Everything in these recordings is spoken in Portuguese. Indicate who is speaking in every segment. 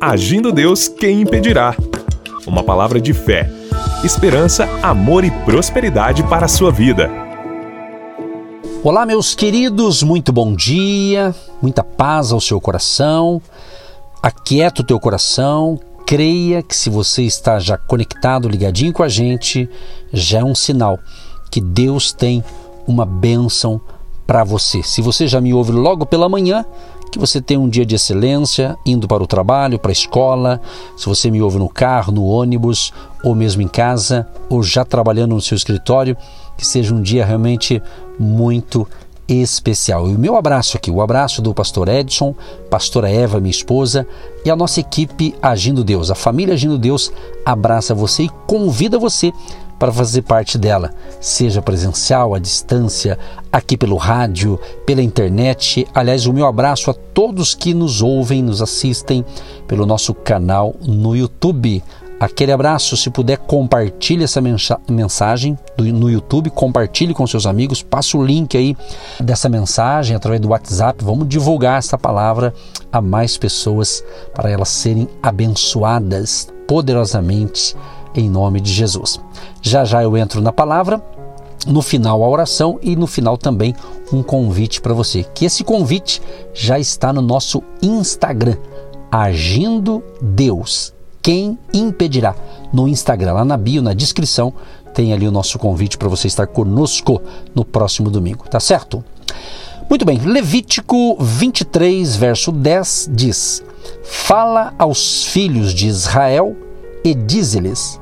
Speaker 1: Agindo Deus, quem impedirá? Uma palavra de fé, esperança, amor e prosperidade para a sua vida.
Speaker 2: Olá, meus queridos, muito bom dia, muita paz ao seu coração. Aquieta o teu coração, creia que se você está já conectado, ligadinho com a gente, já é um sinal que Deus tem uma bênção para você. Se você já me ouve logo pela manhã, que você tenha um dia de excelência, indo para o trabalho, para a escola, se você me ouve no carro, no ônibus, ou mesmo em casa, ou já trabalhando no seu escritório, que seja um dia realmente muito especial. E o meu abraço aqui, o abraço do pastor Edson, pastora Eva, minha esposa, e a nossa equipe Agindo Deus, a família Agindo Deus abraça você e convida você para fazer parte dela, seja presencial, à distância, aqui pelo rádio, pela internet. Aliás, o meu abraço a todos que nos ouvem, nos assistem pelo nosso canal no YouTube. Aquele abraço, se puder, compartilhe essa mensagem no YouTube, compartilhe com seus amigos, passa o link aí dessa mensagem através do WhatsApp. Vamos divulgar essa palavra a mais pessoas para elas serem abençoadas poderosamente em nome de Jesus. Já já eu entro na palavra, no final a oração e no final também um convite para você. Que esse convite já está no nosso Instagram, Agindo Deus. Quem impedirá? No Instagram, lá na bio, na descrição, tem ali o nosso convite para você estar conosco no próximo domingo, tá certo? Muito bem, Levítico 23, verso 10 diz: Fala aos filhos de Israel e dize-lhes: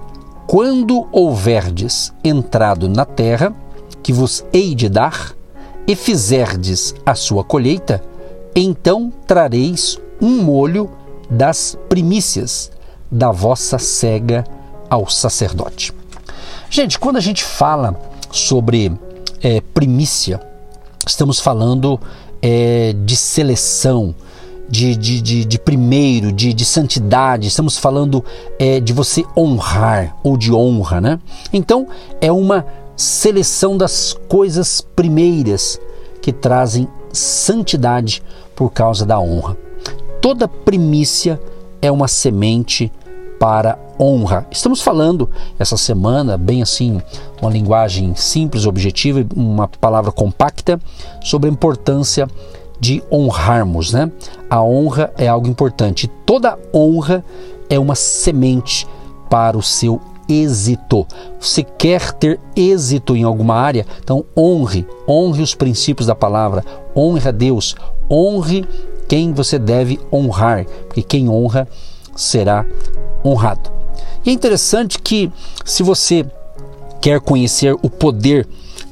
Speaker 2: Quando houverdes entrado na terra que vos hei de dar, e fizerdes a sua colheita, então trareis um molho das primícias da vossa cega ao sacerdote. Gente, quando a gente fala sobre é, primícia, estamos falando é, de seleção, de, de, de, de primeiro, de, de santidade, estamos falando é, de você honrar ou de honra, né? Então é uma seleção das coisas primeiras que trazem santidade por causa da honra. Toda primícia é uma semente para honra. Estamos falando essa semana, bem assim, uma linguagem simples, objetiva, uma palavra compacta, sobre a importância de honrarmos, né? A honra é algo importante. Toda honra é uma semente para o seu êxito. Você quer ter êxito em alguma área? Então honre, honre os princípios da palavra, honre a Deus, honre quem você deve honrar, porque quem honra será honrado. E é interessante que se você quer conhecer o poder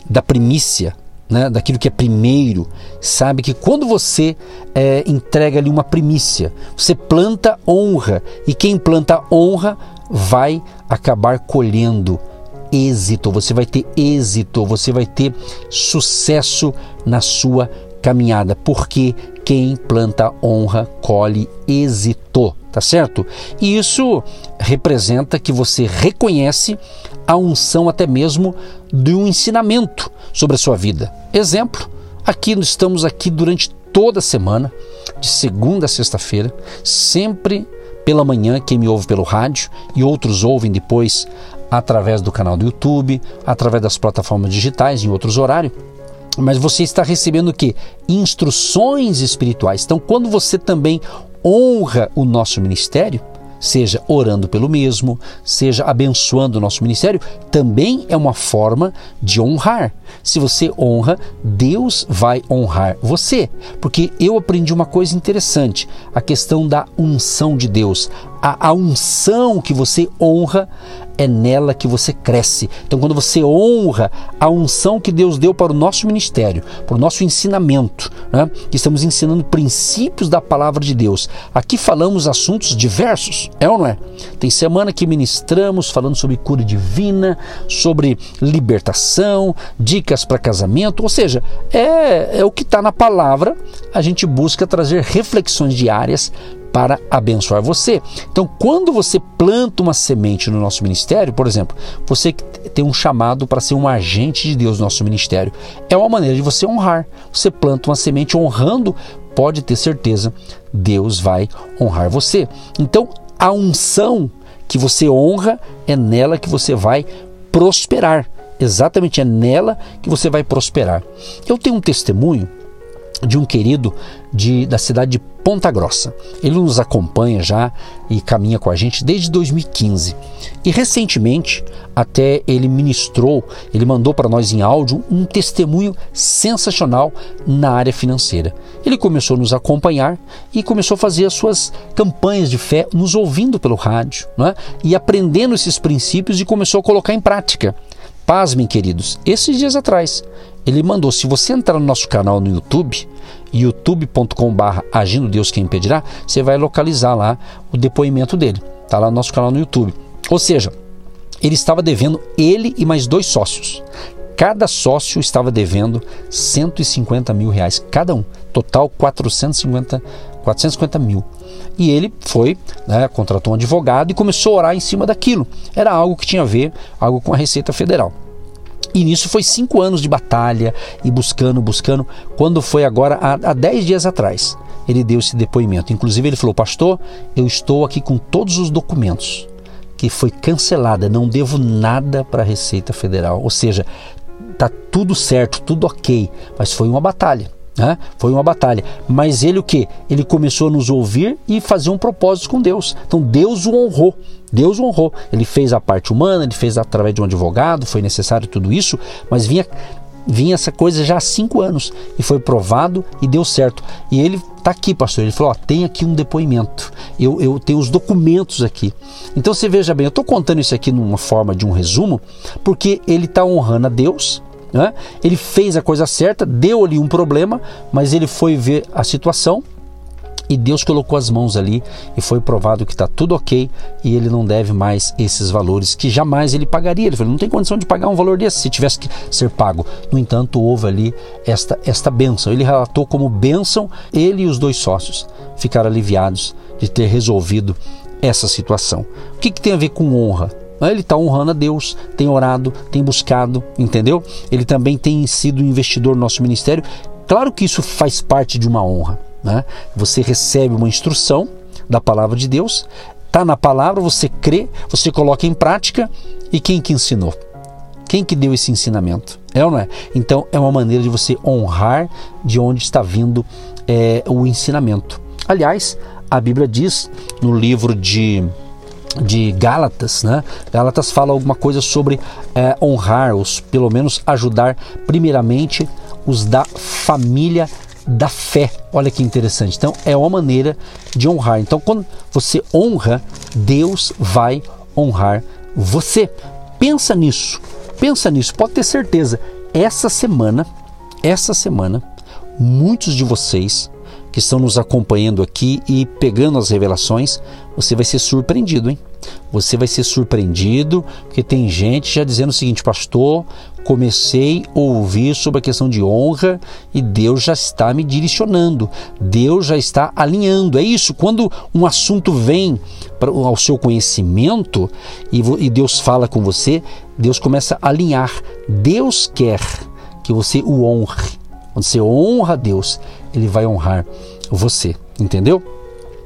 Speaker 2: da primícia, né, daquilo que é primeiro, sabe que quando você é, entrega ali uma primícia, você planta honra e quem planta honra vai acabar colhendo êxito, você vai ter êxito, você vai ter sucesso na sua caminhada, porque quem planta honra colhe êxito, tá certo? E isso representa que você reconhece a unção até mesmo de um ensinamento sobre a sua vida. Exemplo, aqui estamos aqui durante toda a semana, de segunda a sexta-feira, sempre pela manhã, quem me ouve pelo rádio e outros ouvem depois através do canal do YouTube, através das plataformas digitais em outros horários. Mas você está recebendo o que? Instruções espirituais. Então, quando você também honra o nosso ministério, seja orando pelo mesmo, seja abençoando o nosso ministério, também é uma forma de honrar. Se você honra, Deus vai honrar você. Porque eu aprendi uma coisa interessante: a questão da unção de Deus. A, a unção que você honra é nela que você cresce. Então, quando você honra a unção que Deus deu para o nosso ministério, para o nosso ensinamento, né? estamos ensinando princípios da palavra de Deus. Aqui falamos assuntos diversos, é ou não é? Tem semana que ministramos falando sobre cura divina, sobre libertação, dicas para casamento, ou seja, é, é o que está na palavra. A gente busca trazer reflexões diárias para abençoar você. Então, quando você planta uma semente no nosso ministério, por exemplo, você tem um chamado para ser um agente de Deus no nosso ministério, é uma maneira de você honrar. Você planta uma semente honrando pode ter certeza, Deus vai honrar você. Então, a unção que você honra é nela que você vai prosperar. Exatamente é nela que você vai prosperar. Eu tenho um testemunho de um querido de, da cidade de Ponta Grossa. Ele nos acompanha já e caminha com a gente desde 2015. E recentemente, até ele ministrou, ele mandou para nós em áudio um testemunho sensacional na área financeira. Ele começou a nos acompanhar e começou a fazer as suas campanhas de fé, nos ouvindo pelo rádio, né? e aprendendo esses princípios e começou a colocar em prática. Pasmem, queridos, esses dias atrás, ele mandou, se você entrar no nosso canal no YouTube, youtube.com.br Agindo Deus Quem Impedirá, você vai localizar lá o depoimento dele. Está lá no nosso canal no YouTube. Ou seja, ele estava devendo ele e mais dois sócios. Cada sócio estava devendo 150 mil reais, cada um. Total 450, 450 mil. E ele foi, né, contratou um advogado e começou a orar em cima daquilo. Era algo que tinha a ver, algo com a Receita Federal. E nisso foi cinco anos de batalha e buscando, buscando. Quando foi agora, há, há dez dias atrás, ele deu esse depoimento. Inclusive, ele falou: Pastor, eu estou aqui com todos os documentos que foi cancelada, não devo nada para a Receita Federal. Ou seja, tá tudo certo, tudo ok, mas foi uma batalha. Né? Foi uma batalha. Mas ele o que? Ele começou a nos ouvir e fazer um propósito com Deus. Então Deus o honrou. Deus o honrou. Ele fez a parte humana, ele fez através de um advogado, foi necessário tudo isso, mas vinha vinha essa coisa já há cinco anos e foi provado e deu certo. E ele está aqui, pastor. Ele falou: ó, tem aqui um depoimento. Eu, eu tenho os documentos aqui. Então você veja bem, eu estou contando isso aqui numa forma de um resumo, porque ele está honrando a Deus né? Ele fez a coisa certa, deu ali um problema, mas ele foi ver a situação e Deus colocou as mãos ali e foi provado que está tudo ok e ele não deve mais esses valores que jamais ele pagaria. Ele falou: não tem condição de pagar um valor desse se tivesse que ser pago. No entanto, houve ali esta, esta bênção. Ele relatou como bênção, ele e os dois sócios ficaram aliviados de ter resolvido essa situação. O que, que tem a ver com honra? Ele está honrando a Deus, tem orado, tem buscado, entendeu? Ele também tem sido investidor no nosso ministério. Claro que isso faz parte de uma honra. Né? Você recebe uma instrução da palavra de Deus, está na palavra, você crê, você coloca em prática e quem que ensinou? Quem que deu esse ensinamento? É ou não é? Então é uma maneira de você honrar de onde está vindo é, o ensinamento. Aliás, a Bíblia diz no livro de de Gálatas, né? Gálatas fala alguma coisa sobre é, honrar, os, pelo menos ajudar primeiramente os da família da fé. Olha que interessante. Então é uma maneira de honrar. Então quando você honra, Deus vai honrar você. Pensa nisso. Pensa nisso. Pode ter certeza. Essa semana, essa semana, muitos de vocês que estão nos acompanhando aqui e pegando as revelações, você vai ser surpreendido, hein? Você vai ser surpreendido, porque tem gente já dizendo o seguinte, pastor, comecei a ouvir sobre a questão de honra e Deus já está me direcionando, Deus já está alinhando. É isso, quando um assunto vem ao seu conhecimento e Deus fala com você, Deus começa a alinhar. Deus quer que você o honre. Quando você honra Deus, Ele vai honrar você, entendeu?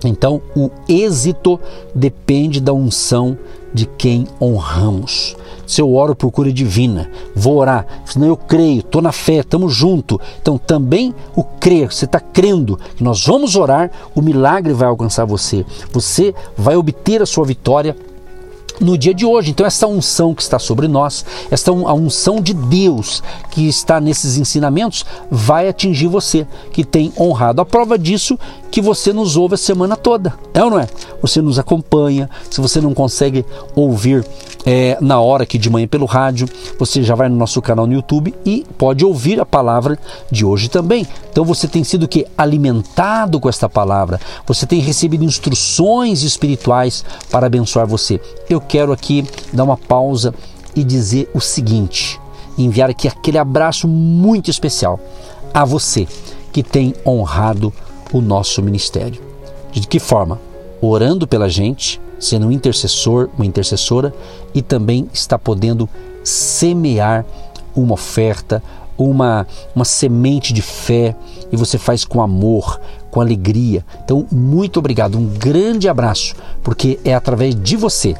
Speaker 2: Então, o êxito depende da unção de quem honramos. Se eu oro por cura divina, vou orar, senão eu creio, estou na fé, estamos junto. Então, também o crer, você está crendo que nós vamos orar, o milagre vai alcançar você. Você vai obter a sua vitória no dia de hoje. Então, essa unção que está sobre nós, essa a unção de Deus que está nesses ensinamentos, vai atingir você que tem honrado. A prova disso que você nos ouve a semana toda, é ou não é? Você nos acompanha. Se você não consegue ouvir é, na hora aqui de manhã pelo rádio, você já vai no nosso canal no YouTube e pode ouvir a palavra de hoje também. Então você tem sido que alimentado com esta palavra, você tem recebido instruções espirituais para abençoar você. Eu quero aqui dar uma pausa e dizer o seguinte: enviar aqui aquele abraço muito especial a você que tem honrado o nosso ministério. De que forma? Orando pela gente, sendo um intercessor, uma intercessora e também está podendo semear uma oferta, uma, uma semente de fé e você faz com amor, com alegria. Então, muito obrigado, um grande abraço, porque é através de você,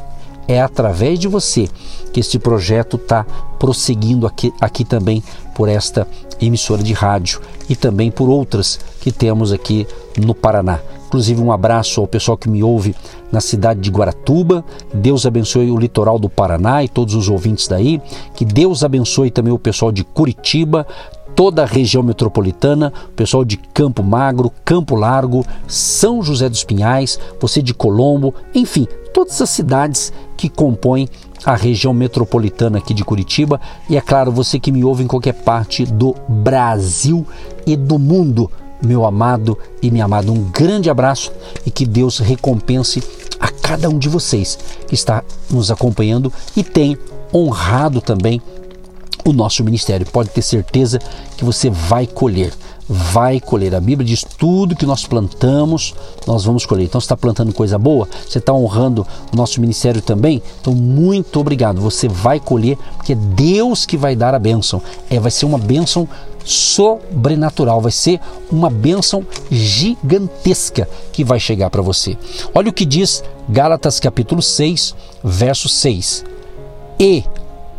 Speaker 2: é através de você que este projeto está prosseguindo aqui, aqui também por esta emissora de rádio e também por outras que temos aqui no Paraná. Inclusive, um abraço ao pessoal que me ouve na cidade de Guaratuba. Deus abençoe o litoral do Paraná e todos os ouvintes daí. Que Deus abençoe também o pessoal de Curitiba, toda a região metropolitana, o pessoal de Campo Magro, Campo Largo, São José dos Pinhais, você de Colombo, enfim, todas as cidades que compõem a região metropolitana aqui de Curitiba e é claro, você que me ouve em qualquer parte do Brasil e do mundo meu amado e minha amada, um grande abraço e que Deus recompense a cada um de vocês que está nos acompanhando e tem honrado também o nosso ministério. Pode ter certeza que você vai colher vai colher. A Bíblia diz tudo que nós plantamos, nós vamos colher. Então, você está plantando coisa boa, você está honrando o nosso ministério também. Então, muito obrigado. Você vai colher, porque é Deus que vai dar a bênção. É, vai ser uma bênção sobrenatural, vai ser uma bênção gigantesca que vai chegar para você. Olha o que diz Gálatas capítulo 6, verso 6. E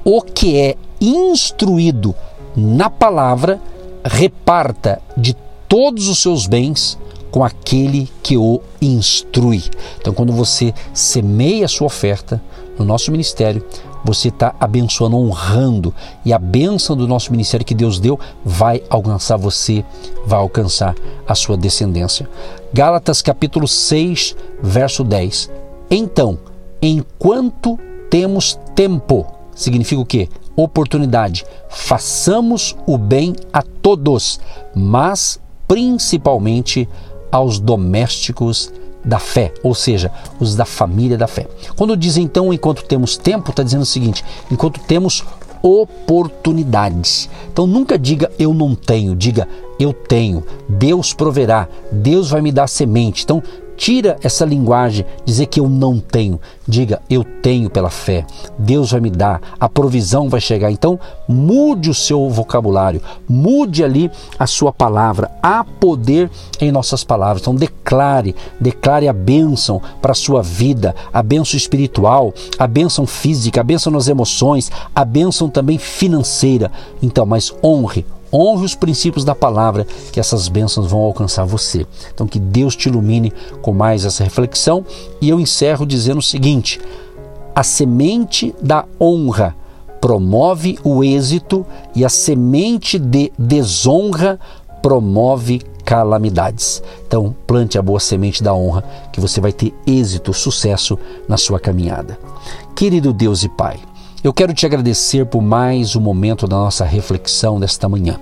Speaker 2: o que é instruído na palavra reparta de todos os seus bens com aquele que o instrui. Então, quando você semeia a sua oferta no nosso ministério, você está abençoando, honrando, e a bênção do nosso ministério que Deus deu vai alcançar você, vai alcançar a sua descendência. Gálatas capítulo 6, verso 10. Então, enquanto temos tempo, significa o quê? Oportunidade. Façamos o bem a todos, mas principalmente aos domésticos da fé, ou seja, os da família da fé. Quando diz então, enquanto temos tempo, está dizendo o seguinte: enquanto temos oportunidades. Então nunca diga eu não tenho, diga eu tenho. Deus proverá, Deus vai me dar semente. Então Tira essa linguagem, dizer que eu não tenho. Diga, eu tenho pela fé. Deus vai me dar, a provisão vai chegar. Então, mude o seu vocabulário, mude ali a sua palavra. Há poder em nossas palavras. Então, declare, declare a bênção para a sua vida, a bênção espiritual, a bênção física, a bênção nas emoções, a bênção também financeira. Então, mas honre, honre os princípios da palavra, que essas bênçãos vão alcançar você. Então, que Deus te ilumine com mais essa reflexão. E eu encerro dizendo o seguinte: a semente da honra promove o êxito e a semente de desonra promove calamidades. Então, plante a boa semente da honra, que você vai ter êxito, sucesso na sua caminhada. Querido Deus e Pai, eu quero te agradecer por mais um momento da nossa reflexão desta manhã.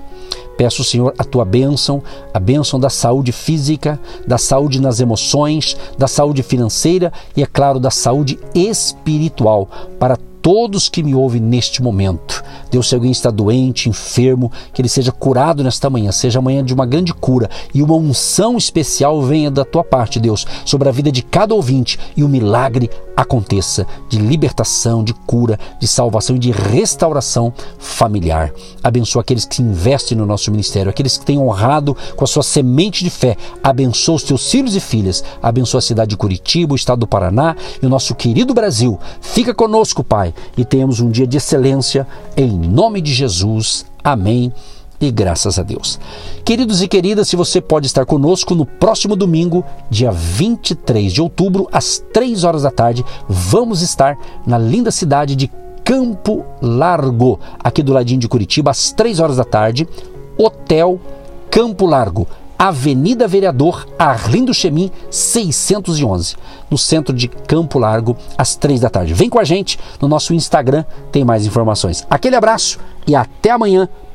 Speaker 2: Peço, Senhor, a tua bênção, a bênção da saúde física, da saúde nas emoções, da saúde financeira e, é claro, da saúde espiritual para todos que me ouvem neste momento. Deus, se alguém está doente, enfermo, que ele seja curado nesta manhã, seja amanhã de uma grande cura e uma unção especial venha da tua parte, Deus, sobre a vida de cada ouvinte e o milagre aconteça de libertação, de cura, de salvação e de restauração familiar. Abençoa aqueles que investem no nosso ministério, aqueles que têm honrado com a sua semente de fé. Abençoa os teus filhos e filhas. Abençoa a cidade de Curitiba, o estado do Paraná e o nosso querido Brasil. Fica conosco, Pai, e tenhamos um dia de excelência em nome de Jesus. Amém e graças a Deus. Queridos e queridas, se você pode estar conosco no próximo domingo, dia 23 de outubro, às 3 horas da tarde, vamos estar na linda cidade de Campo Largo, aqui do ladinho de Curitiba, às 3 horas da tarde, Hotel Campo Largo. Avenida Vereador Arlindo Chemin, 611, no centro de Campo Largo, às três da tarde. Vem com a gente no nosso Instagram, tem mais informações. Aquele abraço e até amanhã,